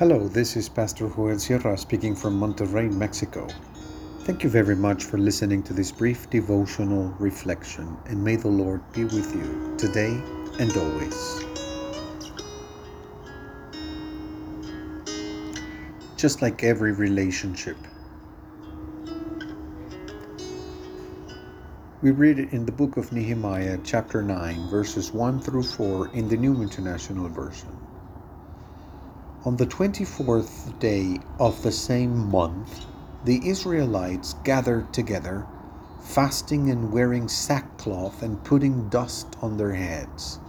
Hello, this is Pastor Joel Sierra speaking from Monterrey, Mexico. Thank you very much for listening to this brief devotional reflection, and may the Lord be with you today and always. Just like every relationship, we read it in the book of Nehemiah, chapter 9, verses 1 through 4 in the New International Version. On the 24th day of the same month, the Israelites gathered together, fasting and wearing sackcloth and putting dust on their heads.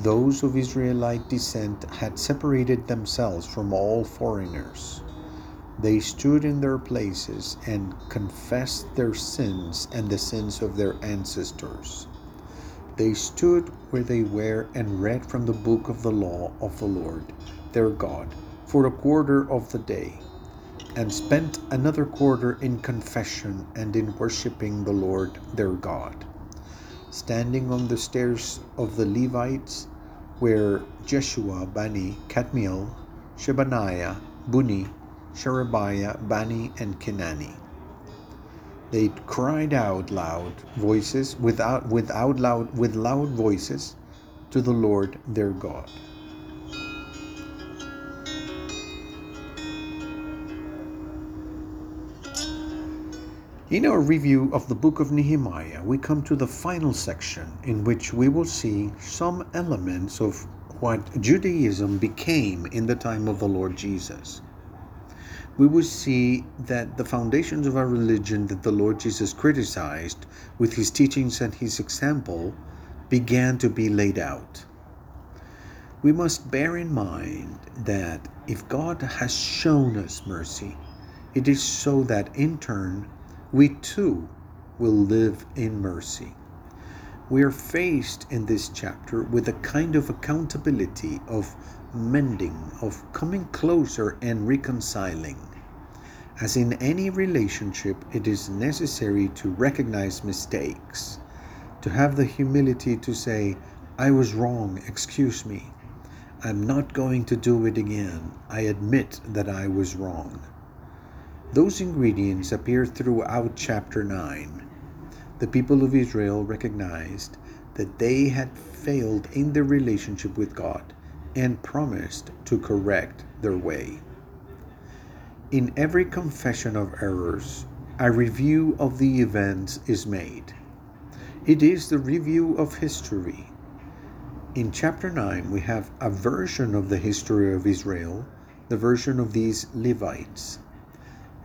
Those of Israelite descent had separated themselves from all foreigners. They stood in their places and confessed their sins and the sins of their ancestors. They stood where they were and read from the book of the law of the Lord, their God, for a quarter of the day and spent another quarter in confession and in worshiping the Lord their God. Standing on the stairs of the Levites, where Jeshua, Bani, Kadmiel, Shebaniah, Bunni, Sherebiah, Bani, and Kenani. They cried out loud voices without without loud with loud voices to the Lord their God. In our review of the book of Nehemiah, we come to the final section in which we will see some elements of what Judaism became in the time of the Lord Jesus. We will see that the foundations of our religion that the Lord Jesus criticized with his teachings and his example began to be laid out. We must bear in mind that if God has shown us mercy, it is so that in turn we too will live in mercy. We are faced in this chapter with a kind of accountability of mending, of coming closer and reconciling. As in any relationship, it is necessary to recognize mistakes, to have the humility to say, I was wrong, excuse me. I'm not going to do it again. I admit that I was wrong. Those ingredients appear throughout chapter 9. The people of Israel recognized that they had failed in their relationship with God and promised to correct their way. In every confession of errors, a review of the events is made. It is the review of history. In chapter 9, we have a version of the history of Israel, the version of these Levites.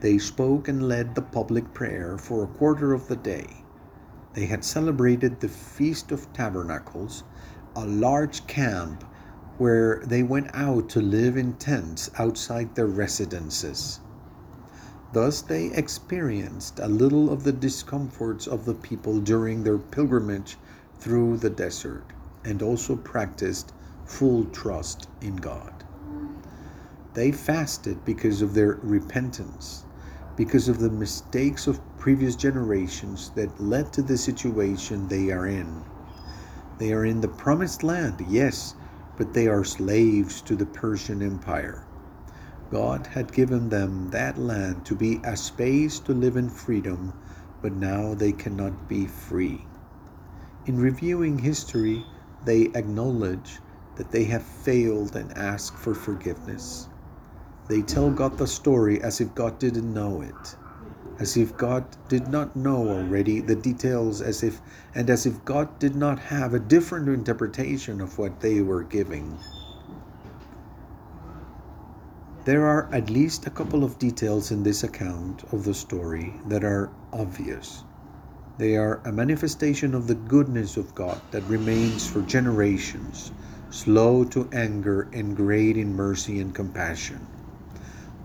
They spoke and led the public prayer for a quarter of the day. They had celebrated the Feast of Tabernacles, a large camp where they went out to live in tents outside their residences. Thus, they experienced a little of the discomforts of the people during their pilgrimage through the desert and also practiced full trust in God. They fasted because of their repentance, because of the mistakes of previous generations that led to the situation they are in. They are in the promised land, yes, but they are slaves to the Persian Empire. God had given them that land to be a space to live in freedom, but now they cannot be free. In reviewing history, they acknowledge that they have failed and ask for forgiveness. They tell God the story as if God didn't know it, as if God did not know already the details, as if and as if God did not have a different interpretation of what they were giving. There are at least a couple of details in this account of the story that are obvious. They are a manifestation of the goodness of God that remains for generations, slow to anger and great in mercy and compassion.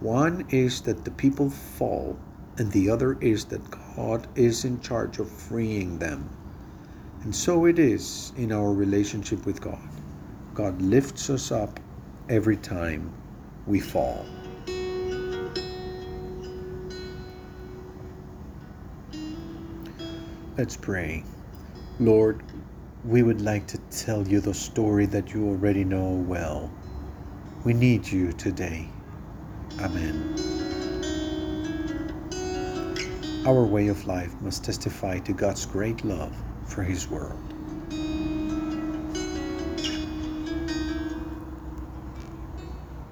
One is that the people fall, and the other is that God is in charge of freeing them. And so it is in our relationship with God. God lifts us up every time we fall. Let's pray. Lord, we would like to tell you the story that you already know well. We need you today. Amen. Our way of life must testify to God's great love for His world.